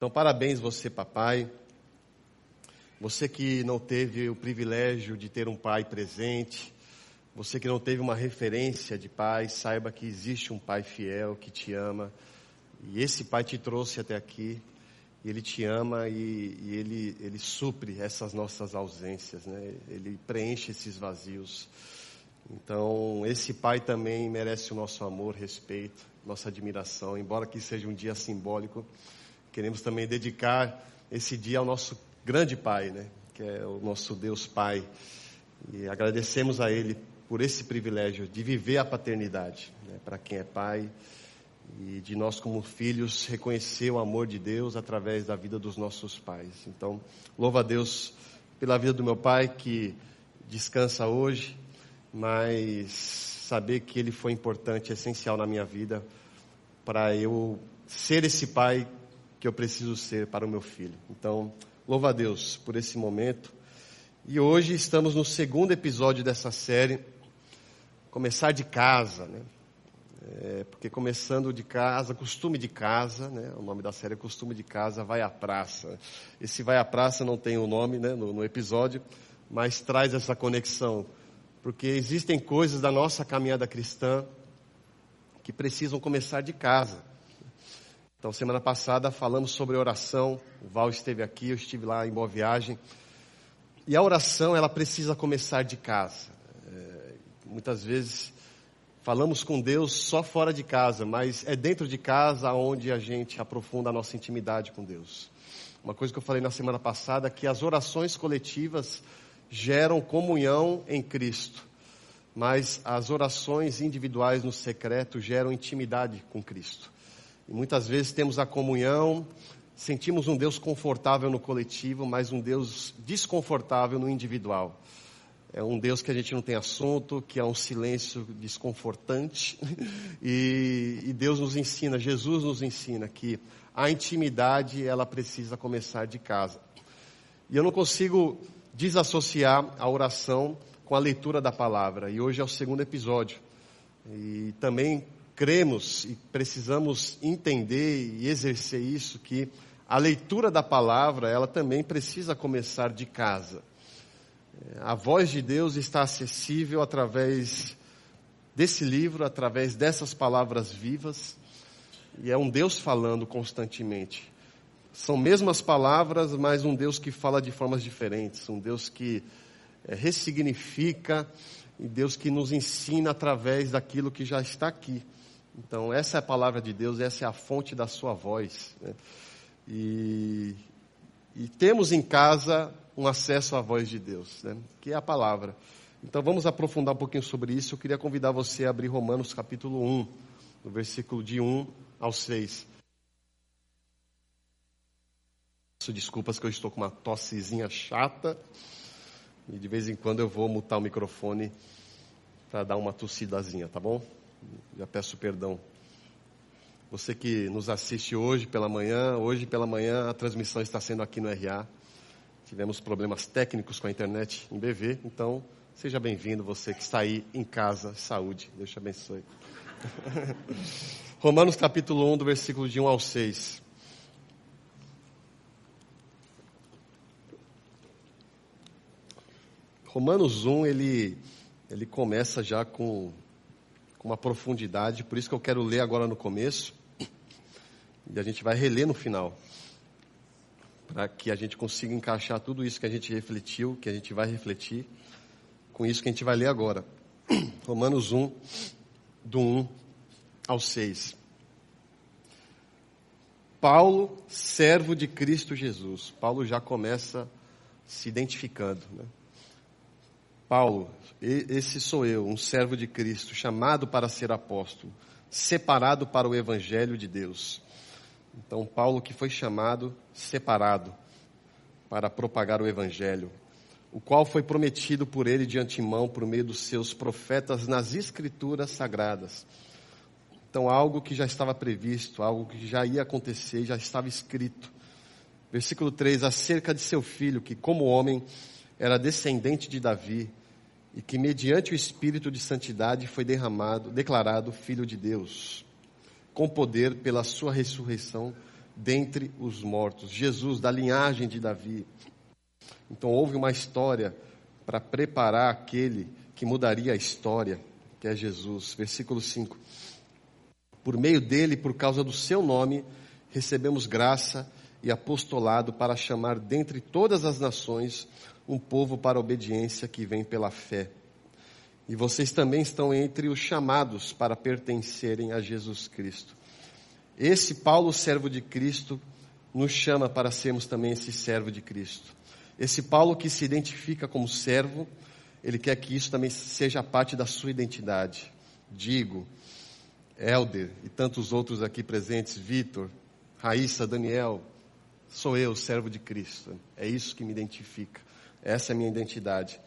Então, parabéns você, papai. Você que não teve o privilégio de ter um pai presente, você que não teve uma referência de pai, saiba que existe um pai fiel que te ama. E esse pai te trouxe até aqui. Ele te ama e, e ele, ele supre essas nossas ausências, né? Ele preenche esses vazios. Então, esse pai também merece o nosso amor, respeito, nossa admiração, embora que seja um dia simbólico. Queremos também dedicar esse dia ao nosso grande Pai, né? que é o nosso Deus Pai. E agradecemos a Ele por esse privilégio de viver a paternidade, né? para quem é pai, e de nós, como filhos, reconhecer o amor de Deus através da vida dos nossos pais. Então, louva a Deus pela vida do meu pai, que descansa hoje, mas saber que ele foi importante, essencial na minha vida, para eu ser esse pai que eu preciso ser para o meu filho. Então, louva a Deus por esse momento. E hoje estamos no segundo episódio dessa série, Começar de Casa, né? É, porque começando de casa, costume de casa, né? o nome da série é Costume de Casa, vai à praça. Esse vai à praça não tem o nome né? no, no episódio, mas traz essa conexão, porque existem coisas da nossa caminhada cristã que precisam começar de casa. Então, semana passada falamos sobre oração. O Val esteve aqui, eu estive lá em Boa Viagem. E a oração, ela precisa começar de casa. É, muitas vezes falamos com Deus só fora de casa, mas é dentro de casa onde a gente aprofunda a nossa intimidade com Deus. Uma coisa que eu falei na semana passada é que as orações coletivas geram comunhão em Cristo, mas as orações individuais no secreto geram intimidade com Cristo. E muitas vezes temos a comunhão, sentimos um Deus confortável no coletivo, mas um Deus desconfortável no individual. É um Deus que a gente não tem assunto, que é um silêncio desconfortante. E, e, Deus nos ensina, Jesus nos ensina que a intimidade ela precisa começar de casa. E eu não consigo desassociar a oração com a leitura da palavra. E hoje é o segundo episódio. E também cremos e precisamos entender e exercer isso que a leitura da palavra, ela também precisa começar de casa. A voz de Deus está acessível através desse livro, através dessas palavras vivas, e é um Deus falando constantemente. São mesmas palavras, mas um Deus que fala de formas diferentes, um Deus que é, ressignifica, e Deus que nos ensina através daquilo que já está aqui. Então, essa é a palavra de Deus, essa é a fonte da sua voz. Né? E, e, temos em casa um acesso à voz de Deus, né? que é a palavra. Então, vamos aprofundar um pouquinho sobre isso. Eu queria convidar você a abrir Romanos capítulo 1, no versículo de 1 ao 6. Peço desculpas que eu estou com uma tossezinha chata. E de vez em quando eu vou mutar o microfone para dar uma tossidazinha, tá bom? Já peço perdão. Você que nos assiste hoje pela manhã, hoje pela manhã a transmissão está sendo aqui no RA. Tivemos problemas técnicos com a internet em BV, então seja bem-vindo você que está aí em casa, saúde. Deus te abençoe. Romanos capítulo 1, do versículo de 1 ao 6. Romanos 1, ele, ele começa já com com uma profundidade, por isso que eu quero ler agora no começo, e a gente vai reler no final, para que a gente consiga encaixar tudo isso que a gente refletiu, que a gente vai refletir, com isso que a gente vai ler agora. Romanos 1, do 1 ao 6. Paulo, servo de Cristo Jesus. Paulo já começa se identificando. Né? Paulo, esse sou eu, um servo de Cristo, chamado para ser apóstolo, separado para o evangelho de Deus. Então, Paulo que foi chamado, separado para propagar o evangelho, o qual foi prometido por ele de antemão por meio dos seus profetas nas escrituras sagradas. Então, algo que já estava previsto, algo que já ia acontecer, já estava escrito. Versículo 3: acerca de seu filho, que como homem era descendente de Davi, e que mediante o espírito de santidade foi derramado, declarado filho de Deus, com poder pela sua ressurreição dentre os mortos. Jesus, da linhagem de Davi. Então houve uma história para preparar aquele que mudaria a história, que é Jesus. Versículo 5. Por meio dele, por causa do seu nome, recebemos graça e apostolado para chamar dentre todas as nações um povo para a obediência que vem pela fé. E vocês também estão entre os chamados para pertencerem a Jesus Cristo. Esse Paulo, servo de Cristo, nos chama para sermos também esse servo de Cristo. Esse Paulo que se identifica como servo, ele quer que isso também seja parte da sua identidade. Digo, Elder e tantos outros aqui presentes, Vitor, Raíssa, Daniel, sou eu, servo de Cristo. É isso que me identifica. Essa é a minha identidade.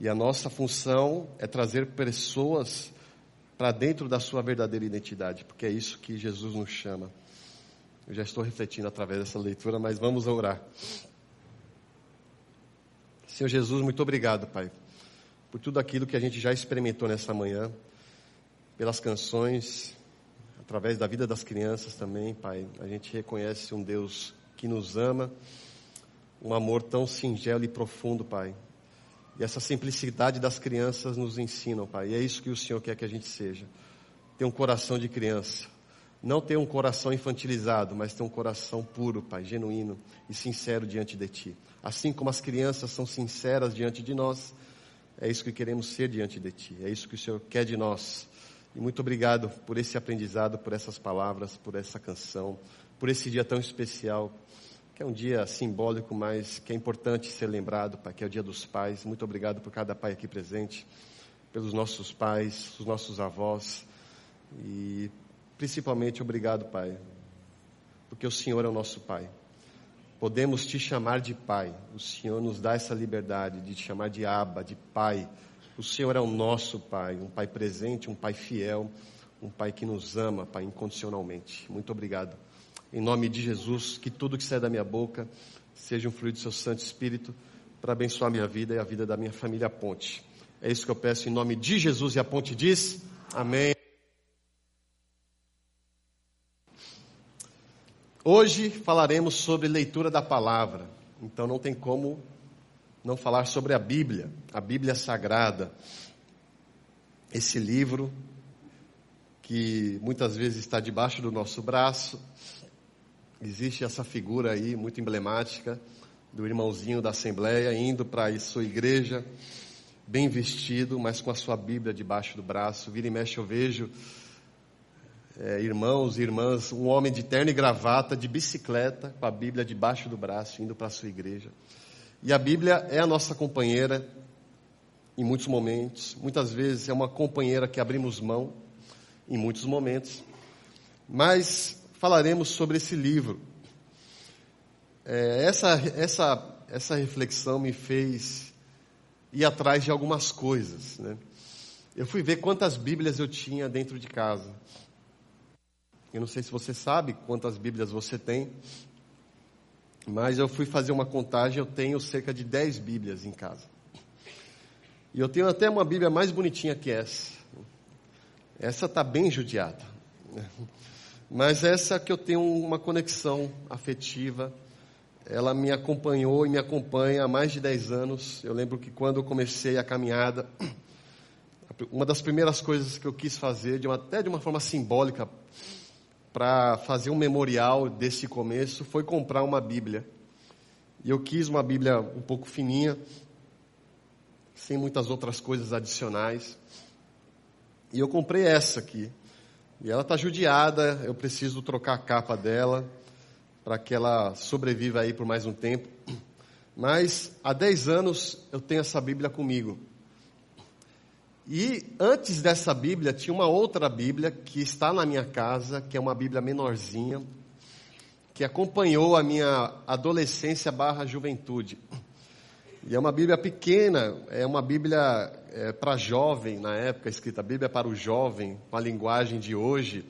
E a nossa função é trazer pessoas para dentro da sua verdadeira identidade, porque é isso que Jesus nos chama. Eu já estou refletindo através dessa leitura, mas vamos orar. Senhor Jesus, muito obrigado, Pai, por tudo aquilo que a gente já experimentou nessa manhã, pelas canções, através da vida das crianças também, Pai. A gente reconhece um Deus que nos ama, um amor tão singelo e profundo, Pai. E essa simplicidade das crianças nos ensinam, Pai. E é isso que o Senhor quer que a gente seja. Ter um coração de criança. Não ter um coração infantilizado, mas ter um coração puro, Pai, genuíno e sincero diante de Ti. Assim como as crianças são sinceras diante de nós, é isso que queremos ser diante de Ti. É isso que o Senhor quer de nós. E muito obrigado por esse aprendizado, por essas palavras, por essa canção, por esse dia tão especial que é um dia simbólico, mas que é importante ser lembrado, Pai, que é o dia dos pais. Muito obrigado por cada pai aqui presente, pelos nossos pais, os nossos avós e principalmente obrigado, Pai, porque o Senhor é o nosso Pai. Podemos te chamar de Pai. O Senhor nos dá essa liberdade de te chamar de Aba, de Pai. O Senhor é o nosso Pai, um Pai presente, um Pai fiel, um Pai que nos ama, Pai, incondicionalmente. Muito obrigado. Em nome de Jesus, que tudo que sai da minha boca seja um fluido do seu Santo Espírito para abençoar minha vida e a vida da minha família Ponte. É isso que eu peço em nome de Jesus e a Ponte diz: Amém. Hoje falaremos sobre leitura da palavra. Então não tem como não falar sobre a Bíblia, a Bíblia Sagrada. Esse livro que muitas vezes está debaixo do nosso braço, Existe essa figura aí muito emblemática do irmãozinho da Assembleia indo para a sua igreja, bem vestido, mas com a sua Bíblia debaixo do braço. Vira e mexe eu vejo é, irmãos e irmãs, um homem de terno e gravata, de bicicleta, com a Bíblia debaixo do braço, indo para a sua igreja. E a Bíblia é a nossa companheira em muitos momentos, muitas vezes é uma companheira que abrimos mão em muitos momentos, mas falaremos sobre esse livro. É, essa, essa, essa reflexão me fez ir atrás de algumas coisas. Né? Eu fui ver quantas Bíblias eu tinha dentro de casa. Eu não sei se você sabe quantas Bíblias você tem, mas eu fui fazer uma contagem, eu tenho cerca de 10 Bíblias em casa. E eu tenho até uma Bíblia mais bonitinha que essa. Essa está bem judiada. Mas essa que eu tenho uma conexão afetiva, ela me acompanhou e me acompanha há mais de 10 anos. Eu lembro que quando eu comecei a caminhada, uma das primeiras coisas que eu quis fazer, de uma, até de uma forma simbólica, para fazer um memorial desse começo, foi comprar uma Bíblia. E eu quis uma Bíblia um pouco fininha, sem muitas outras coisas adicionais. E eu comprei essa aqui. E ela está judiada, eu preciso trocar a capa dela para que ela sobreviva aí por mais um tempo. Mas há 10 anos eu tenho essa Bíblia comigo. E antes dessa Bíblia tinha uma outra Bíblia que está na minha casa, que é uma Bíblia menorzinha, que acompanhou a minha adolescência barra juventude. E é uma Bíblia pequena, é uma Bíblia é, para jovem, na época escrita Bíblia para o jovem, com a linguagem de hoje.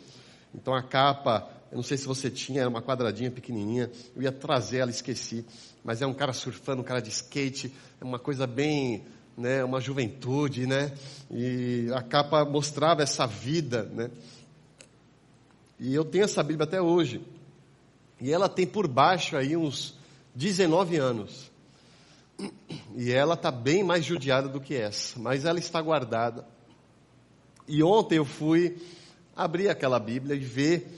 Então a capa, eu não sei se você tinha, era uma quadradinha pequenininha, eu ia trazer ela, esqueci. Mas é um cara surfando, um cara de skate, é uma coisa bem, né, uma juventude, né? E a capa mostrava essa vida, né? E eu tenho essa Bíblia até hoje. E ela tem por baixo aí uns 19 anos. E ela está bem mais judiada do que essa, mas ela está guardada. E ontem eu fui abrir aquela Bíblia e ver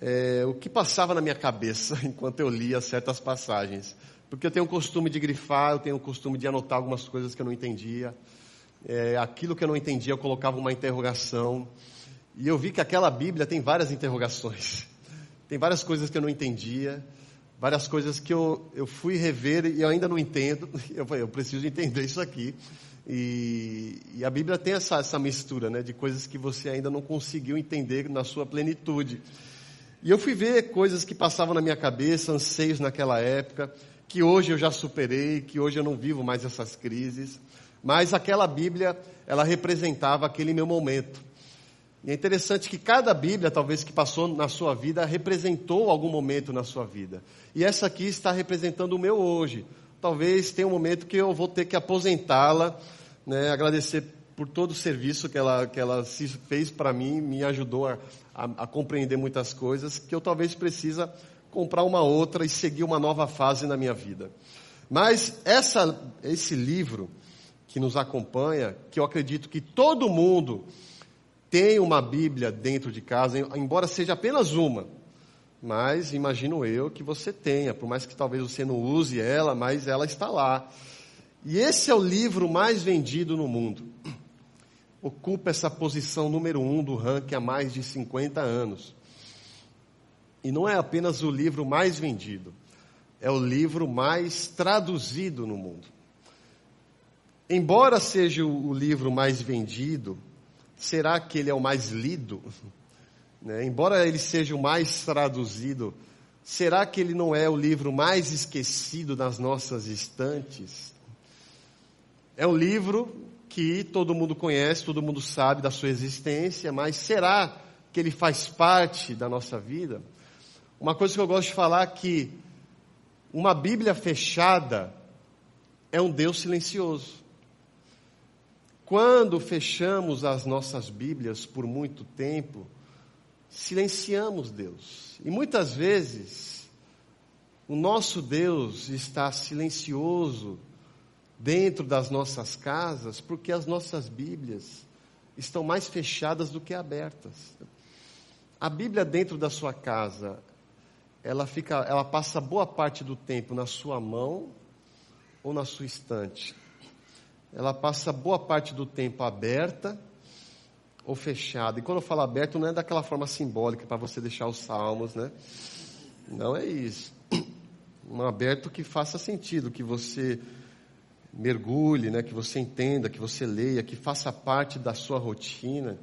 é, o que passava na minha cabeça enquanto eu lia certas passagens. Porque eu tenho o costume de grifar, eu tenho o costume de anotar algumas coisas que eu não entendia. É, aquilo que eu não entendia, eu colocava uma interrogação. E eu vi que aquela Bíblia tem várias interrogações. Tem várias coisas que eu não entendia, várias coisas que eu, eu fui rever e eu ainda não entendo. Eu falei, eu preciso entender isso aqui. E, e a Bíblia tem essa, essa mistura né, de coisas que você ainda não conseguiu entender na sua plenitude. E eu fui ver coisas que passavam na minha cabeça, anseios naquela época, que hoje eu já superei, que hoje eu não vivo mais essas crises. Mas aquela Bíblia, ela representava aquele meu momento. E é interessante que cada Bíblia, talvez que passou na sua vida, representou algum momento na sua vida. E essa aqui está representando o meu hoje. Talvez tenha um momento que eu vou ter que aposentá-la, né, agradecer por todo o serviço que ela, que ela fez para mim, me ajudou a, a, a, compreender muitas coisas, que eu talvez precisa comprar uma outra e seguir uma nova fase na minha vida. Mas essa, esse livro que nos acompanha, que eu acredito que todo mundo tem uma Bíblia dentro de casa, embora seja apenas uma, mas imagino eu que você tenha, por mais que talvez você não use ela, mas ela está lá. E esse é o livro mais vendido no mundo. Ocupa essa posição número um do ranking há mais de 50 anos. E não é apenas o livro mais vendido, é o livro mais traduzido no mundo. Embora seja o livro mais vendido, será que ele é o mais lido? Né? Embora ele seja o mais traduzido, será que ele não é o livro mais esquecido nas nossas estantes? É um livro que todo mundo conhece, todo mundo sabe da sua existência, mas será que ele faz parte da nossa vida? Uma coisa que eu gosto de falar é que uma Bíblia fechada é um Deus silencioso. Quando fechamos as nossas Bíblias por muito tempo, silenciamos Deus. E muitas vezes, o nosso Deus está silencioso dentro das nossas casas porque as nossas Bíblias estão mais fechadas do que abertas. A Bíblia dentro da sua casa, ela fica, ela passa boa parte do tempo na sua mão ou na sua estante ela passa boa parte do tempo aberta ou fechada. E quando eu falo aberto, não é daquela forma simbólica para você deixar os salmos, né? Não é isso. Um aberto que faça sentido, que você mergulhe, né? que você entenda, que você leia, que faça parte da sua rotina.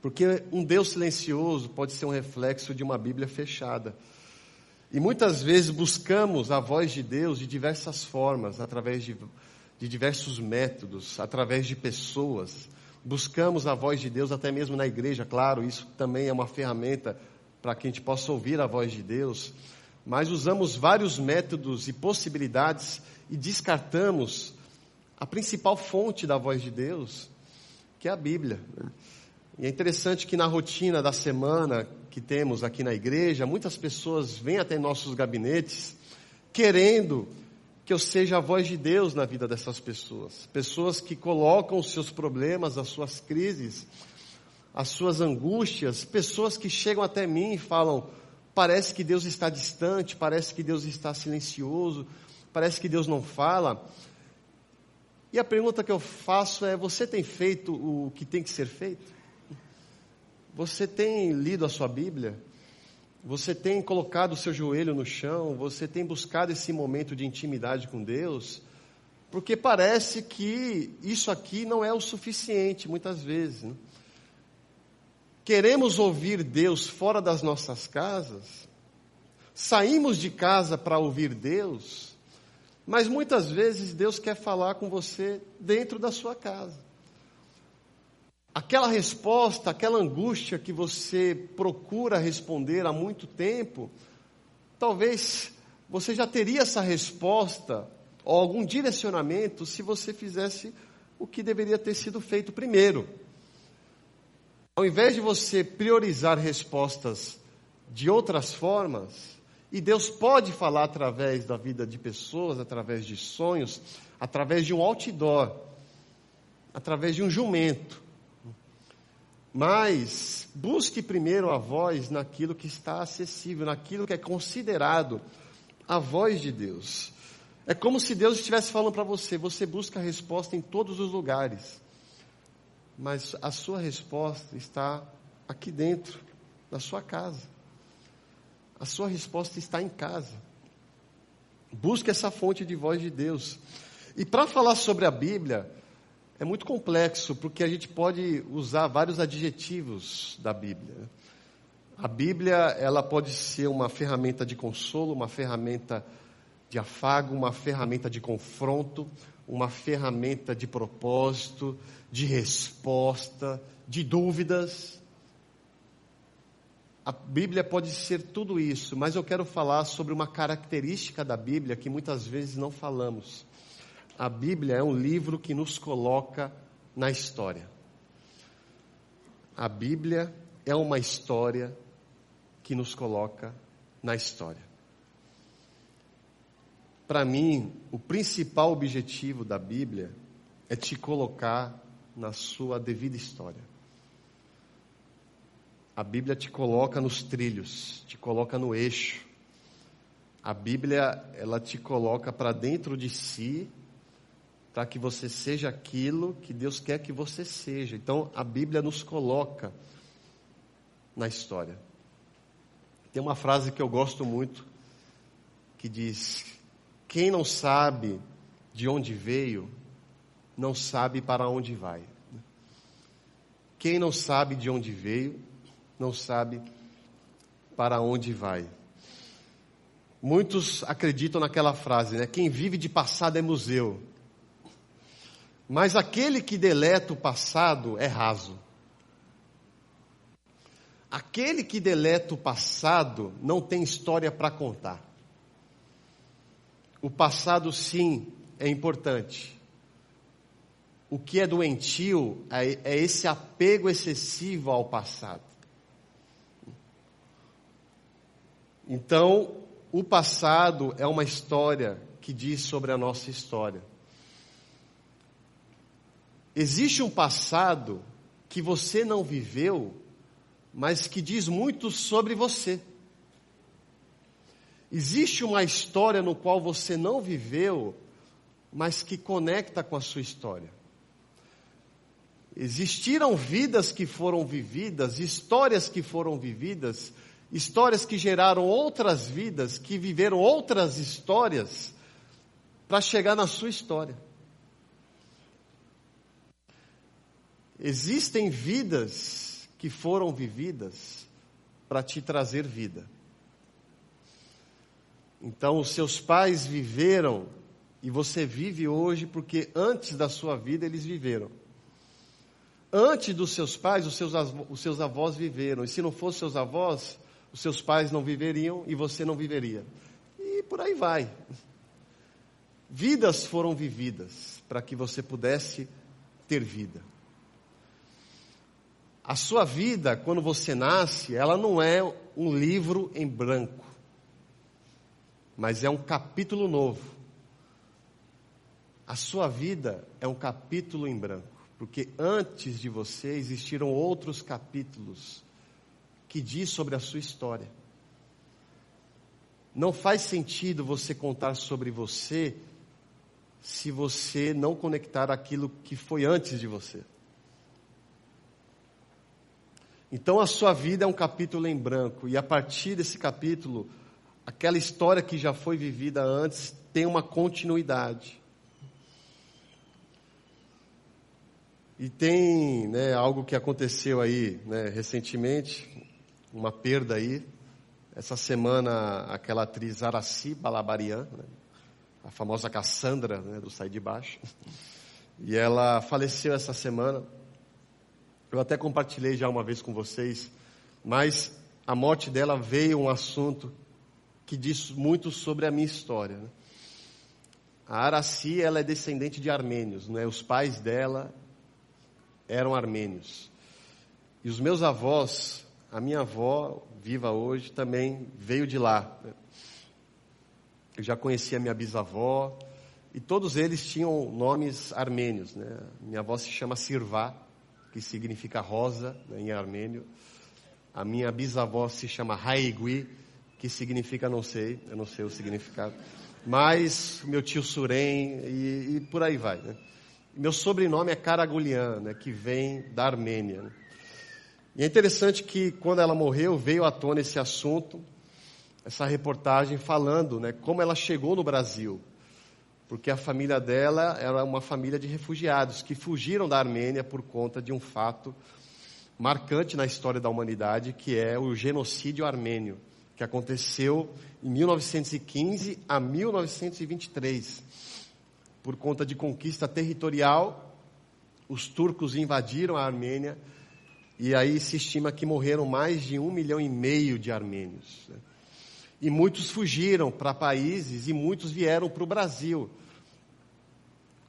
Porque um Deus silencioso pode ser um reflexo de uma Bíblia fechada. E muitas vezes buscamos a voz de Deus de diversas formas, através de de diversos métodos, através de pessoas. Buscamos a voz de Deus até mesmo na igreja, claro, isso também é uma ferramenta para que a gente possa ouvir a voz de Deus. Mas usamos vários métodos e possibilidades e descartamos a principal fonte da voz de Deus, que é a Bíblia. E é interessante que na rotina da semana que temos aqui na igreja, muitas pessoas vêm até nossos gabinetes querendo que eu seja a voz de Deus na vida dessas pessoas. Pessoas que colocam os seus problemas, as suas crises, as suas angústias, pessoas que chegam até mim e falam: parece que Deus está distante, parece que Deus está silencioso, parece que Deus não fala. E a pergunta que eu faço é: você tem feito o que tem que ser feito? Você tem lido a sua Bíblia? Você tem colocado o seu joelho no chão, você tem buscado esse momento de intimidade com Deus, porque parece que isso aqui não é o suficiente, muitas vezes. Né? Queremos ouvir Deus fora das nossas casas, saímos de casa para ouvir Deus, mas muitas vezes Deus quer falar com você dentro da sua casa aquela resposta, aquela angústia que você procura responder há muito tempo, talvez você já teria essa resposta ou algum direcionamento se você fizesse o que deveria ter sido feito primeiro. Ao invés de você priorizar respostas de outras formas, e Deus pode falar através da vida de pessoas, através de sonhos, através de um outdoor, através de um jumento. Mas busque primeiro a voz naquilo que está acessível, naquilo que é considerado a voz de Deus. É como se Deus estivesse falando para você: você busca a resposta em todos os lugares, mas a sua resposta está aqui dentro, na sua casa. A sua resposta está em casa. Busque essa fonte de voz de Deus. E para falar sobre a Bíblia, é muito complexo, porque a gente pode usar vários adjetivos da Bíblia. A Bíblia, ela pode ser uma ferramenta de consolo, uma ferramenta de afago, uma ferramenta de confronto, uma ferramenta de propósito, de resposta, de dúvidas. A Bíblia pode ser tudo isso, mas eu quero falar sobre uma característica da Bíblia que muitas vezes não falamos. A Bíblia é um livro que nos coloca na história. A Bíblia é uma história que nos coloca na história. Para mim, o principal objetivo da Bíblia é te colocar na sua devida história. A Bíblia te coloca nos trilhos, te coloca no eixo. A Bíblia, ela te coloca para dentro de si, para que você seja aquilo que Deus quer que você seja. Então, a Bíblia nos coloca na história. Tem uma frase que eu gosto muito, que diz: Quem não sabe de onde veio, não sabe para onde vai. Quem não sabe de onde veio, não sabe para onde vai. Muitos acreditam naquela frase, né? Quem vive de passado é museu. Mas aquele que deleta o passado é raso. Aquele que deleta o passado não tem história para contar. O passado, sim, é importante. O que é doentio é, é esse apego excessivo ao passado. Então, o passado é uma história que diz sobre a nossa história. Existe um passado que você não viveu, mas que diz muito sobre você. Existe uma história no qual você não viveu, mas que conecta com a sua história. Existiram vidas que foram vividas, histórias que foram vividas, histórias que geraram outras vidas, que viveram outras histórias, para chegar na sua história. Existem vidas que foram vividas para te trazer vida. Então, os seus pais viveram e você vive hoje porque antes da sua vida eles viveram. Antes dos seus pais, os seus, os seus avós viveram. E se não fossem seus avós, os seus pais não viveriam e você não viveria. E por aí vai. Vidas foram vividas para que você pudesse ter vida. A sua vida, quando você nasce, ela não é um livro em branco, mas é um capítulo novo. A sua vida é um capítulo em branco, porque antes de você existiram outros capítulos que diz sobre a sua história. Não faz sentido você contar sobre você se você não conectar aquilo que foi antes de você. Então a sua vida é um capítulo em branco, e a partir desse capítulo, aquela história que já foi vivida antes tem uma continuidade. E tem né, algo que aconteceu aí né, recentemente, uma perda aí. Essa semana, aquela atriz Araci Balabarian, né, a famosa Cassandra né, do Sai de Baixo, e ela faleceu essa semana. Eu até compartilhei já uma vez com vocês, mas a morte dela veio um assunto que diz muito sobre a minha história. Né? A Araci, ela é descendente de armênios, né? Os pais dela eram armênios. E os meus avós a minha avó, viva hoje, também veio de lá. Eu já conhecia minha bisavó, e todos eles tinham nomes armênios. Né? Minha avó se chama Sirvá, que significa rosa né, em armênio. A minha bisavó se chama Haigui, que significa não sei, eu não sei o significado. Mas meu tio Surem e, e por aí vai. Né? Meu sobrenome é Karagulian, né, que vem da Armênia. Né? E é interessante que quando ela morreu, veio à tona esse assunto, essa reportagem falando né, como ela chegou no Brasil. Porque a família dela era uma família de refugiados que fugiram da Armênia por conta de um fato marcante na história da humanidade, que é o genocídio armênio, que aconteceu em 1915 a 1923. Por conta de conquista territorial, os turcos invadiram a Armênia e aí se estima que morreram mais de um milhão e meio de armênios. Né? E muitos fugiram para países e muitos vieram para o Brasil.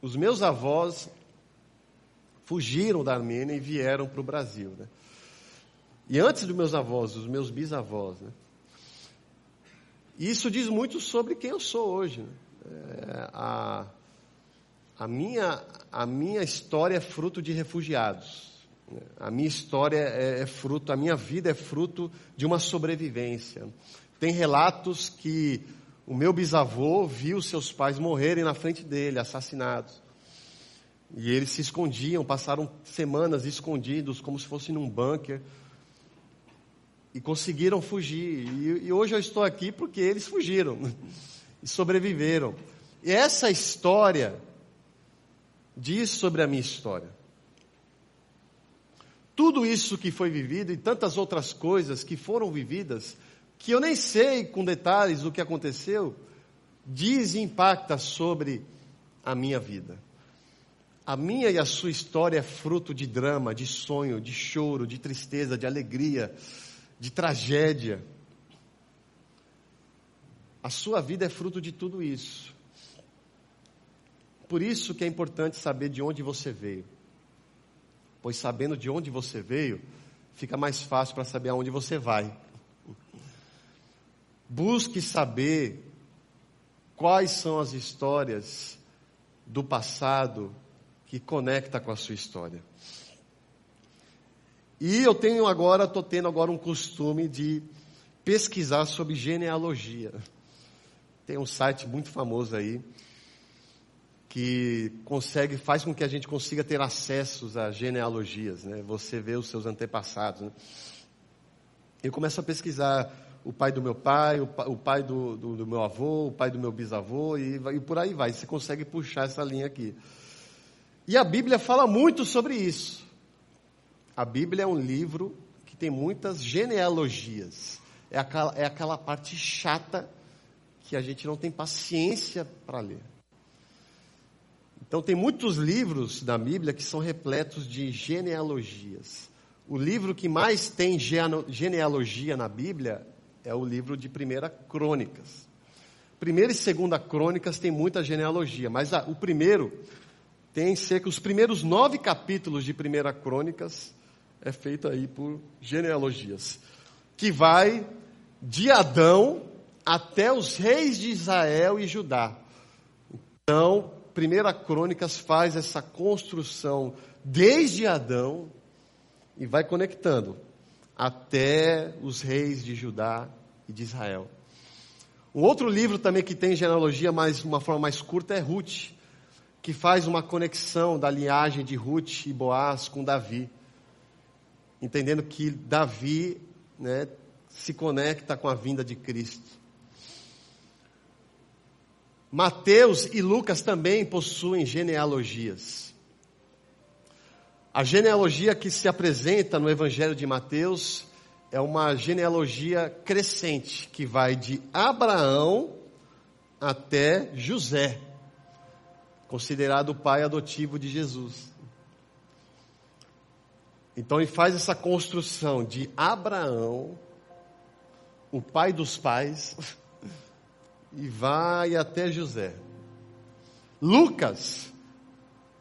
Os meus avós fugiram da Armênia e vieram para o Brasil. Né? E antes dos meus avós, os meus bisavós. Né? E isso diz muito sobre quem eu sou hoje. Né? É, a, a, minha, a minha história é fruto de refugiados. A minha história é, é fruto, a minha vida é fruto de uma sobrevivência. Tem relatos que o meu bisavô viu seus pais morrerem na frente dele, assassinados. E eles se escondiam, passaram semanas escondidos, como se fosse num bunker. E conseguiram fugir. E, e hoje eu estou aqui porque eles fugiram e sobreviveram. E essa história diz sobre a minha história. Tudo isso que foi vivido e tantas outras coisas que foram vividas, que eu nem sei com detalhes o que aconteceu, diz e impacta sobre a minha vida. A minha e a sua história é fruto de drama, de sonho, de choro, de tristeza, de alegria, de tragédia. A sua vida é fruto de tudo isso. Por isso que é importante saber de onde você veio pois sabendo de onde você veio, fica mais fácil para saber aonde você vai. Busque saber quais são as histórias do passado que conecta com a sua história. E eu tenho agora, estou tendo agora um costume de pesquisar sobre genealogia. Tem um site muito famoso aí, que consegue, faz com que a gente consiga ter acessos a genealogias, né? Você vê os seus antepassados. Né? Eu começo a pesquisar o pai do meu pai, o pai, do, do, do, meu avô, o pai do meu bisavô, e, e por aí vai. Você consegue puxar essa linha aqui. E a Bíblia fala muito sobre isso. A Bíblia é um livro que tem muitas genealogias. É aquela, é aquela parte chata que a gente não tem paciência para ler. Então, tem muitos livros da Bíblia que são repletos de genealogias. O livro que mais tem genealogia na Bíblia é o livro de Primeira Crônicas. Primeira e Segunda Crônicas tem muita genealogia, mas o primeiro tem cerca os primeiros nove capítulos de Primeira Crônicas é feito aí por genealogias, que vai de Adão até os reis de Israel e Judá. Então, Primeira Crônicas faz essa construção desde Adão e vai conectando até os reis de Judá e de Israel. Um outro livro também que tem genealogia, mas uma forma mais curta, é Ruth, que faz uma conexão da linhagem de Ruth e Boaz com Davi, entendendo que Davi né, se conecta com a vinda de Cristo. Mateus e Lucas também possuem genealogias. A genealogia que se apresenta no Evangelho de Mateus é uma genealogia crescente, que vai de Abraão até José, considerado o pai adotivo de Jesus. Então ele faz essa construção de Abraão, o pai dos pais, e vai até José. Lucas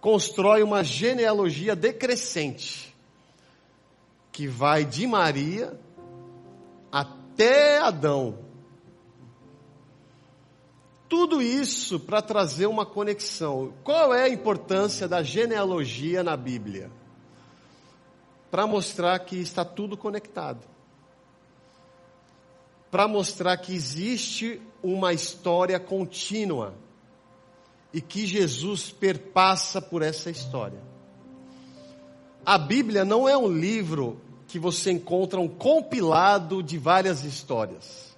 constrói uma genealogia decrescente que vai de Maria até Adão. Tudo isso para trazer uma conexão. Qual é a importância da genealogia na Bíblia? Para mostrar que está tudo conectado. Para mostrar que existe uma história contínua e que Jesus perpassa por essa história. A Bíblia não é um livro que você encontra um compilado de várias histórias.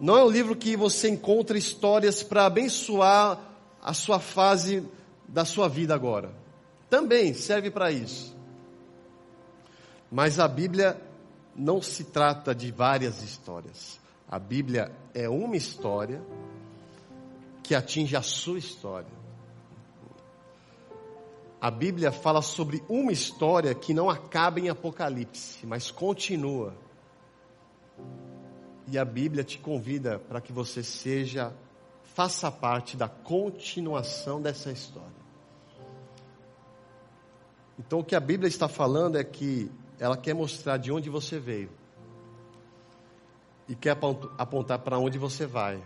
Não é um livro que você encontra histórias para abençoar a sua fase da sua vida agora. Também serve para isso. Mas a Bíblia não se trata de várias histórias. A Bíblia é uma história que atinge a sua história. A Bíblia fala sobre uma história que não acaba em Apocalipse, mas continua. E a Bíblia te convida para que você seja, faça parte da continuação dessa história. Então o que a Bíblia está falando é que ela quer mostrar de onde você veio e quer apontar para onde você vai.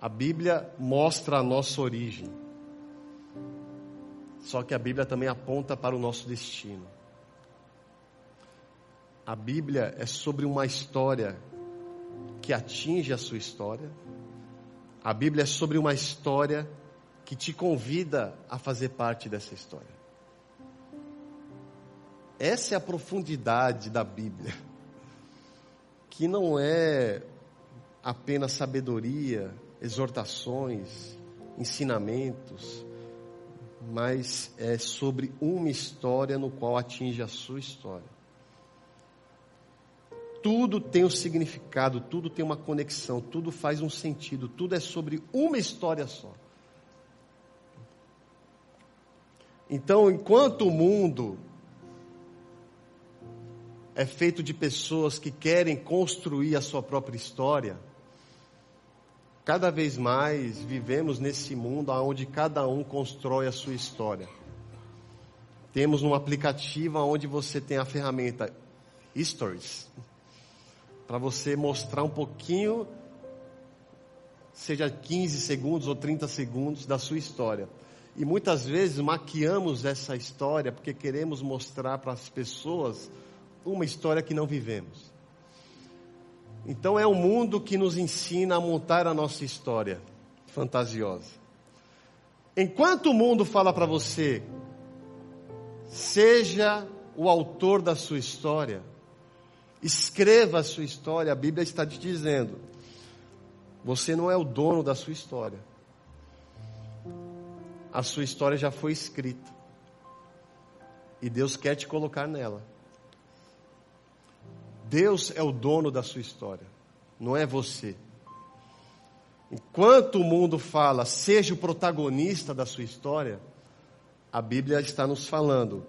A Bíblia mostra a nossa origem. Só que a Bíblia também aponta para o nosso destino. A Bíblia é sobre uma história que atinge a sua história. A Bíblia é sobre uma história que te convida a fazer parte dessa história. Essa é a profundidade da Bíblia, que não é apenas sabedoria, exortações, ensinamentos, mas é sobre uma história no qual atinge a sua história. Tudo tem um significado, tudo tem uma conexão, tudo faz um sentido, tudo é sobre uma história só. Então, enquanto o mundo é feito de pessoas que querem construir a sua própria história, cada vez mais vivemos nesse mundo onde cada um constrói a sua história. Temos um aplicativo onde você tem a ferramenta Stories para você mostrar um pouquinho, seja 15 segundos ou 30 segundos da sua história. E muitas vezes maquiamos essa história porque queremos mostrar para as pessoas uma história que não vivemos. Então é o mundo que nos ensina a montar a nossa história fantasiosa. Enquanto o mundo fala para você, seja o autor da sua história, Escreva a sua história, a Bíblia está te dizendo. Você não é o dono da sua história. A sua história já foi escrita. E Deus quer te colocar nela. Deus é o dono da sua história, não é você. Enquanto o mundo fala, seja o protagonista da sua história, a Bíblia está nos falando,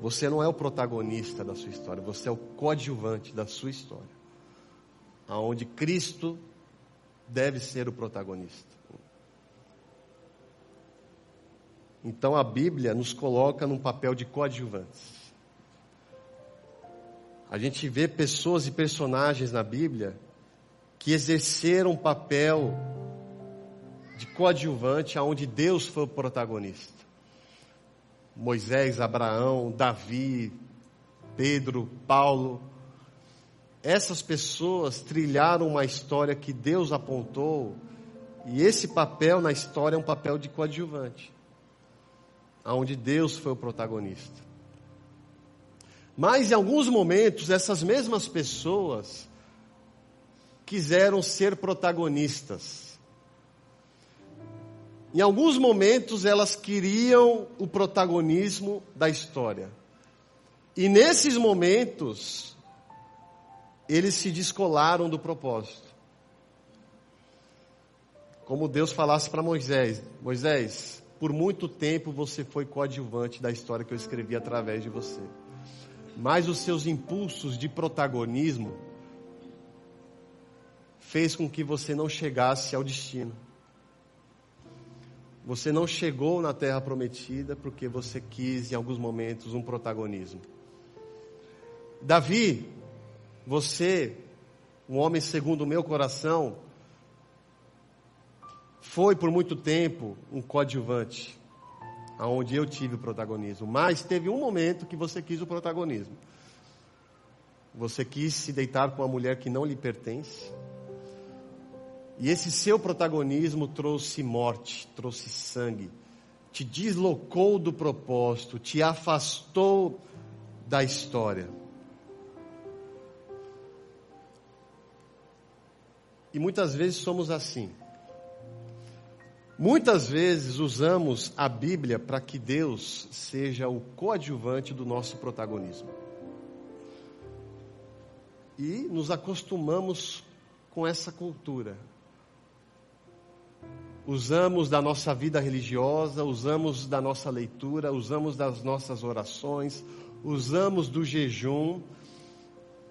você não é o protagonista da sua história, você é o coadjuvante da sua história. Aonde Cristo deve ser o protagonista. Então a Bíblia nos coloca num papel de coadjuvantes. A gente vê pessoas e personagens na Bíblia que exerceram um papel de coadjuvante aonde Deus foi o protagonista. Moisés, Abraão, Davi, Pedro, Paulo. Essas pessoas trilharam uma história que Deus apontou, e esse papel na história é um papel de coadjuvante, aonde Deus foi o protagonista. Mas em alguns momentos, essas mesmas pessoas quiseram ser protagonistas. Em alguns momentos elas queriam o protagonismo da história. E nesses momentos, eles se descolaram do propósito. Como Deus falasse para Moisés: Moisés, por muito tempo você foi coadjuvante da história que eu escrevi através de você. Mas os seus impulsos de protagonismo fez com que você não chegasse ao destino. Você não chegou na terra prometida porque você quis, em alguns momentos, um protagonismo. Davi, você, um homem segundo o meu coração, foi por muito tempo um coadjuvante, aonde eu tive o protagonismo. Mas teve um momento que você quis o protagonismo. Você quis se deitar com uma mulher que não lhe pertence. E esse seu protagonismo trouxe morte, trouxe sangue, te deslocou do propósito, te afastou da história. E muitas vezes somos assim. Muitas vezes usamos a Bíblia para que Deus seja o coadjuvante do nosso protagonismo. E nos acostumamos com essa cultura. Usamos da nossa vida religiosa, usamos da nossa leitura, usamos das nossas orações, usamos do jejum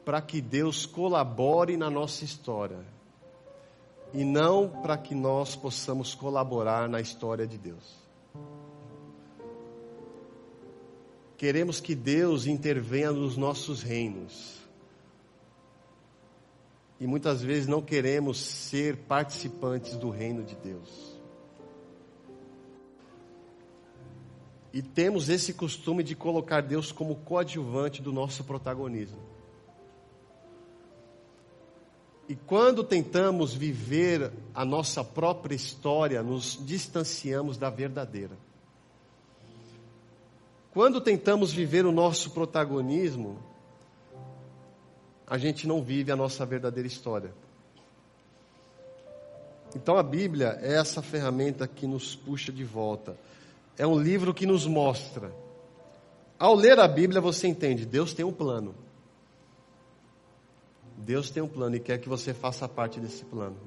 para que Deus colabore na nossa história e não para que nós possamos colaborar na história de Deus. Queremos que Deus intervenha nos nossos reinos. E muitas vezes não queremos ser participantes do reino de Deus. E temos esse costume de colocar Deus como coadjuvante do nosso protagonismo. E quando tentamos viver a nossa própria história, nos distanciamos da verdadeira. Quando tentamos viver o nosso protagonismo, a gente não vive a nossa verdadeira história. Então a Bíblia é essa ferramenta que nos puxa de volta. É um livro que nos mostra. Ao ler a Bíblia, você entende: Deus tem um plano. Deus tem um plano e quer que você faça parte desse plano.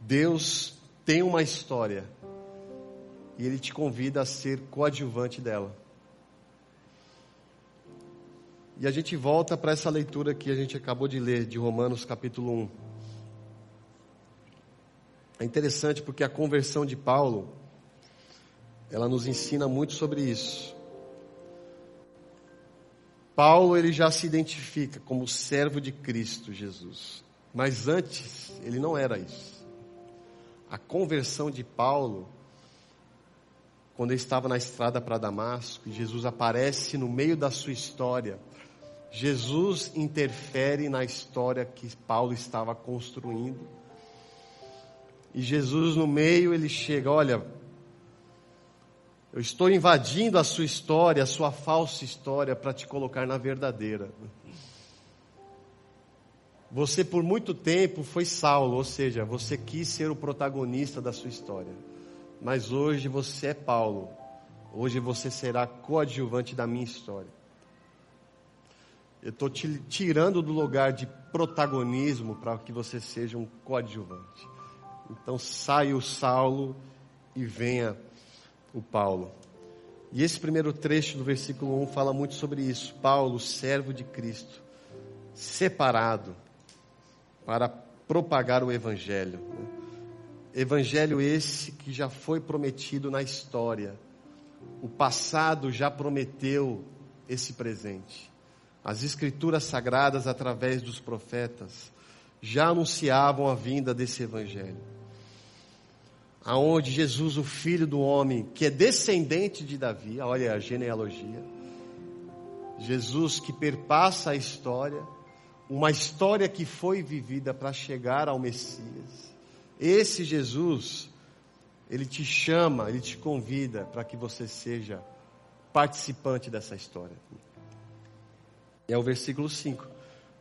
Deus tem uma história e Ele te convida a ser coadjuvante dela. E a gente volta para essa leitura que a gente acabou de ler, de Romanos capítulo 1. É interessante porque a conversão de Paulo, ela nos ensina muito sobre isso. Paulo ele já se identifica como servo de Cristo Jesus. Mas antes ele não era isso. A conversão de Paulo, quando ele estava na estrada para Damasco, e Jesus aparece no meio da sua história, Jesus interfere na história que Paulo estava construindo. E Jesus no meio ele chega, olha, eu estou invadindo a sua história, a sua falsa história, para te colocar na verdadeira. Você por muito tempo foi Saulo, ou seja, você quis ser o protagonista da sua história. Mas hoje você é Paulo. Hoje você será coadjuvante da minha história. Eu estou te tirando do lugar de protagonismo para que você seja um coadjuvante. Então saia o Saulo e venha o Paulo. E esse primeiro trecho do versículo 1 fala muito sobre isso. Paulo, servo de Cristo, separado para propagar o Evangelho. Evangelho esse que já foi prometido na história. O passado já prometeu esse presente. As Escrituras sagradas, através dos profetas, já anunciavam a vinda desse Evangelho aonde Jesus, o filho do homem, que é descendente de Davi, olha a genealogia, Jesus que perpassa a história, uma história que foi vivida para chegar ao Messias. Esse Jesus, ele te chama, ele te convida para que você seja participante dessa história. É o versículo 5.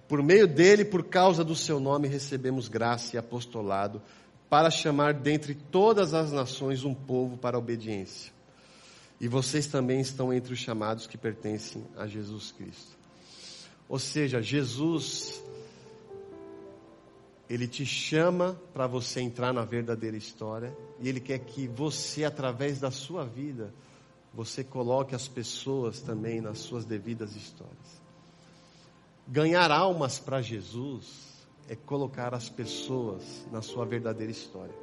Por meio dele, por causa do seu nome, recebemos graça e apostolado para chamar dentre todas as nações um povo para a obediência. E vocês também estão entre os chamados que pertencem a Jesus Cristo. Ou seja, Jesus, Ele te chama para você entrar na verdadeira história, e Ele quer que você, através da sua vida, você coloque as pessoas também nas suas devidas histórias. Ganhar almas para Jesus é colocar as pessoas na sua verdadeira história.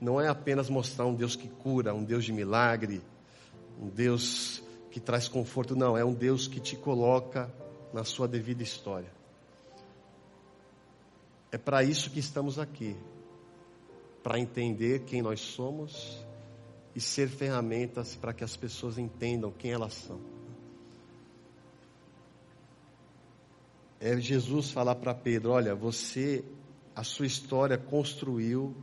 Não é apenas mostrar um Deus que cura, um Deus de milagre, um Deus que traz conforto, não, é um Deus que te coloca na sua devida história. É para isso que estamos aqui para entender quem nós somos e ser ferramentas para que as pessoas entendam quem elas são. É Jesus falar para Pedro: olha, você, a sua história construiu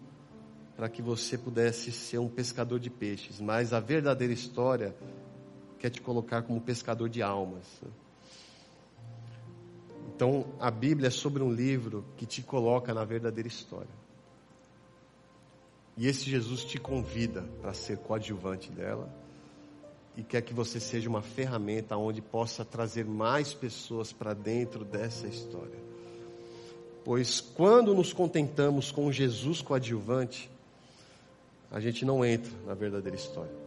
para que você pudesse ser um pescador de peixes, mas a verdadeira história quer te colocar como pescador de almas. Então, a Bíblia é sobre um livro que te coloca na verdadeira história. E esse Jesus te convida para ser coadjuvante dela e quer que você seja uma ferramenta onde possa trazer mais pessoas para dentro dessa história. Pois quando nos contentamos com Jesus coadjuvante, a gente não entra na verdadeira história.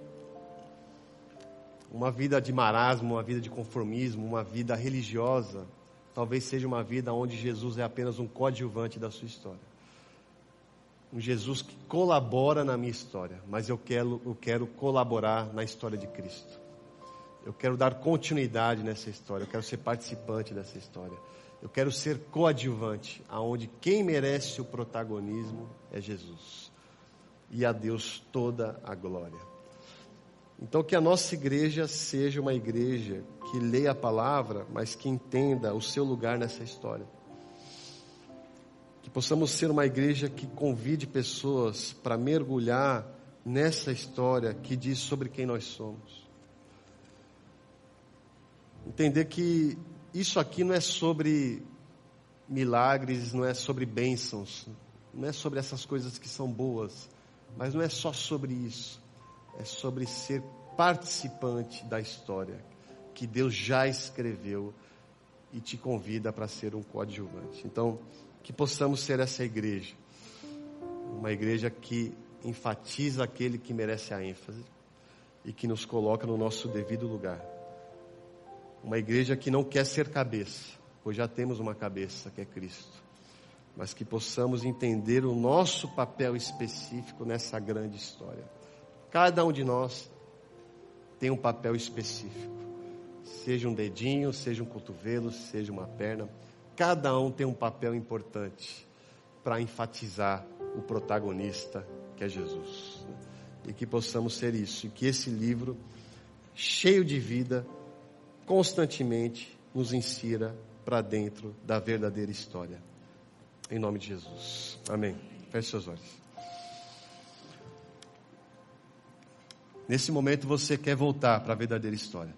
Uma vida de marasmo, uma vida de conformismo, uma vida religiosa, talvez seja uma vida onde Jesus é apenas um coadjuvante da sua história um Jesus que colabora na minha história, mas eu quero, eu quero colaborar na história de Cristo. Eu quero dar continuidade nessa história, eu quero ser participante dessa história. Eu quero ser coadjuvante, aonde quem merece o protagonismo é Jesus. E a Deus toda a glória. Então que a nossa igreja seja uma igreja que leia a palavra, mas que entenda o seu lugar nessa história que possamos ser uma igreja que convide pessoas para mergulhar nessa história que diz sobre quem nós somos. Entender que isso aqui não é sobre milagres, não é sobre bênçãos, não é sobre essas coisas que são boas, mas não é só sobre isso. É sobre ser participante da história que Deus já escreveu e te convida para ser um coadjuvante. Então, que possamos ser essa igreja. Uma igreja que enfatiza aquele que merece a ênfase e que nos coloca no nosso devido lugar. Uma igreja que não quer ser cabeça, pois já temos uma cabeça que é Cristo. Mas que possamos entender o nosso papel específico nessa grande história. Cada um de nós tem um papel específico. Seja um dedinho, seja um cotovelo, seja uma perna Cada um tem um papel importante para enfatizar o protagonista que é Jesus. E que possamos ser isso. E que esse livro, cheio de vida, constantemente nos insira para dentro da verdadeira história. Em nome de Jesus. Amém. Feche seus olhos. Nesse momento você quer voltar para a verdadeira história.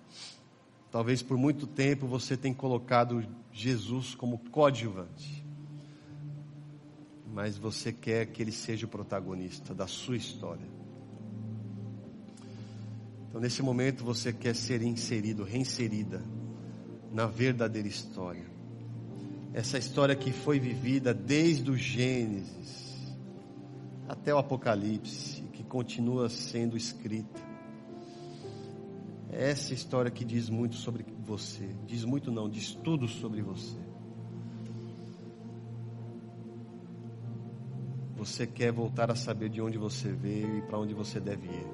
Talvez por muito tempo você tenha colocado Jesus como coadjuvante. Mas você quer que ele seja o protagonista da sua história. Então, nesse momento, você quer ser inserido, reinserida na verdadeira história. Essa história que foi vivida desde o Gênesis até o Apocalipse, que continua sendo escrita essa história que diz muito sobre você. Diz muito não, diz tudo sobre você. Você quer voltar a saber de onde você veio e para onde você deve ir.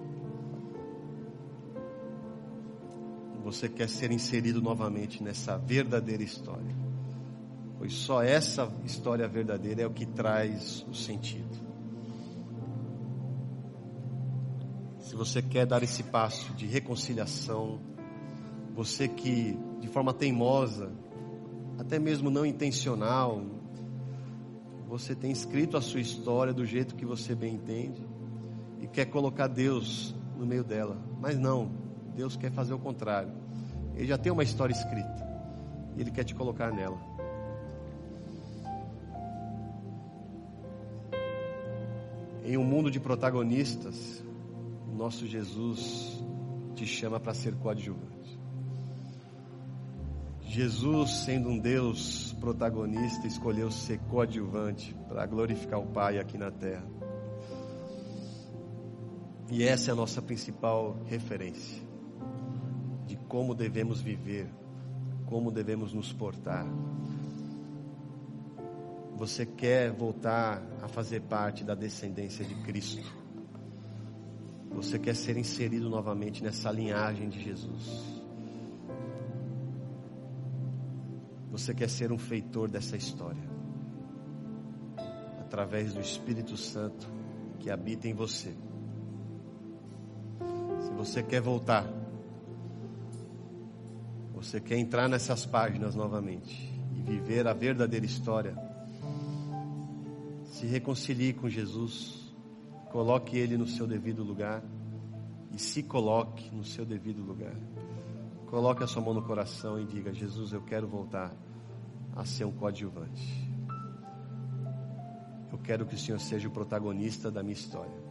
Você quer ser inserido novamente nessa verdadeira história. Pois só essa história verdadeira é o que traz o sentido. Se você quer dar esse passo de reconciliação, você que de forma teimosa, até mesmo não intencional, você tem escrito a sua história do jeito que você bem entende e quer colocar Deus no meio dela, mas não, Deus quer fazer o contrário. Ele já tem uma história escrita e ele quer te colocar nela. Em um mundo de protagonistas, nosso Jesus te chama para ser coadjuvante. Jesus, sendo um Deus protagonista, escolheu ser coadjuvante para glorificar o Pai aqui na terra. E essa é a nossa principal referência de como devemos viver, como devemos nos portar. Você quer voltar a fazer parte da descendência de Cristo? Você quer ser inserido novamente nessa linhagem de Jesus. Você quer ser um feitor dessa história. Através do Espírito Santo que habita em você. Se você quer voltar, você quer entrar nessas páginas novamente e viver a verdadeira história, se reconcilie com Jesus coloque Ele no seu devido lugar e se coloque no seu devido lugar. Coloque a sua mão no coração e diga: Jesus, eu quero voltar a ser um coadjuvante. Eu quero que o Senhor seja o protagonista da minha história.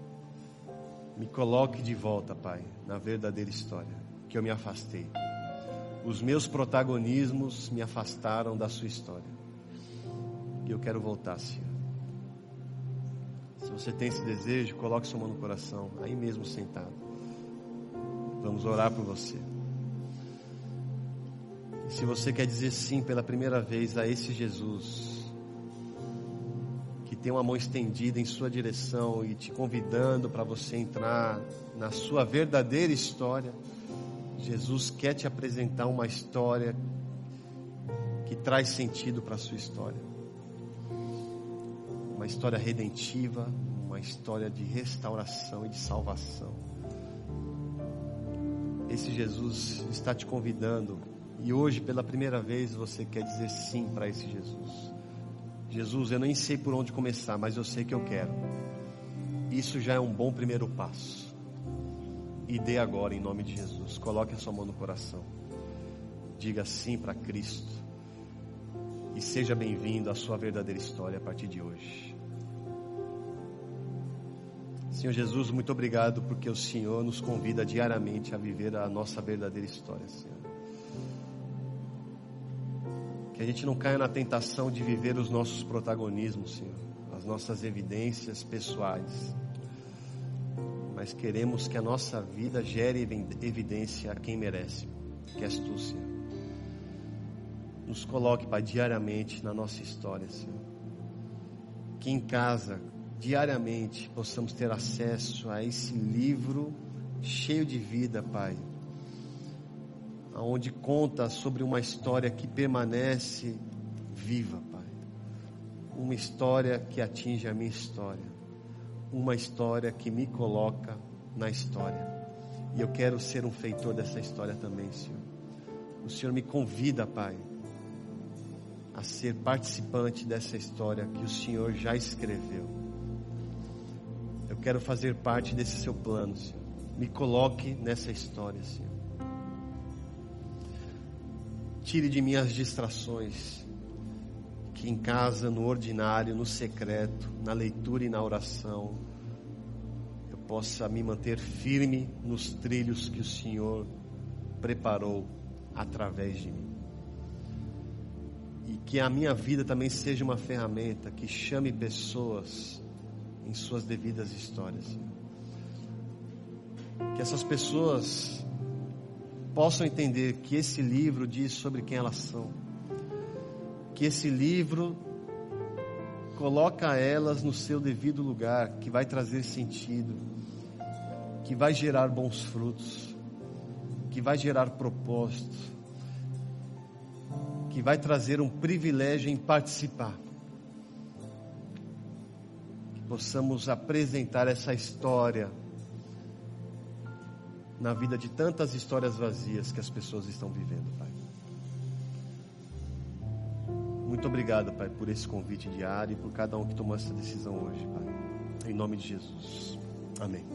Me coloque de volta, Pai, na verdadeira história que eu me afastei. Os meus protagonismos me afastaram da sua história. E eu quero voltar, Senhor. Se você tem esse desejo, coloque sua mão no coração, aí mesmo sentado. Vamos orar por você. Se você quer dizer sim pela primeira vez a esse Jesus, que tem uma mão estendida em sua direção e te convidando para você entrar na sua verdadeira história, Jesus quer te apresentar uma história que traz sentido para a sua história. Uma história redentiva, uma história de restauração e de salvação. Esse Jesus está te convidando e hoje, pela primeira vez, você quer dizer sim para esse Jesus. Jesus, eu nem sei por onde começar, mas eu sei que eu quero. Isso já é um bom primeiro passo. E dê agora em nome de Jesus. Coloque a sua mão no coração. Diga sim para Cristo. E seja bem-vindo à sua verdadeira história a partir de hoje. Senhor Jesus, muito obrigado porque o Senhor nos convida diariamente a viver a nossa verdadeira história, Senhor. Que a gente não caia na tentação de viver os nossos protagonismos, Senhor, as nossas evidências pessoais. Mas queremos que a nossa vida gere evidência a quem merece, que és tu, Senhor. Nos coloque, Pai, diariamente na nossa história, Senhor. Que em casa, diariamente, possamos ter acesso a esse livro cheio de vida, Pai onde conta sobre uma história que permanece viva, Pai. Uma história que atinge a minha história. Uma história que me coloca na história. E eu quero ser um feitor dessa história também, Senhor. O Senhor me convida, Pai, a ser participante dessa história que o Senhor já escreveu. Quero fazer parte desse seu plano, Senhor. Me coloque nessa história, Senhor. Tire de mim as distrações. Que em casa, no ordinário, no secreto, na leitura e na oração, eu possa me manter firme nos trilhos que o Senhor preparou através de mim. E que a minha vida também seja uma ferramenta que chame pessoas em suas devidas histórias. Que essas pessoas possam entender que esse livro diz sobre quem elas são. Que esse livro coloca elas no seu devido lugar, que vai trazer sentido, que vai gerar bons frutos, que vai gerar propósito, que vai trazer um privilégio em participar. Possamos apresentar essa história na vida de tantas histórias vazias que as pessoas estão vivendo, Pai. Muito obrigado, Pai, por esse convite diário e por cada um que tomou essa decisão hoje, Pai. Em nome de Jesus. Amém.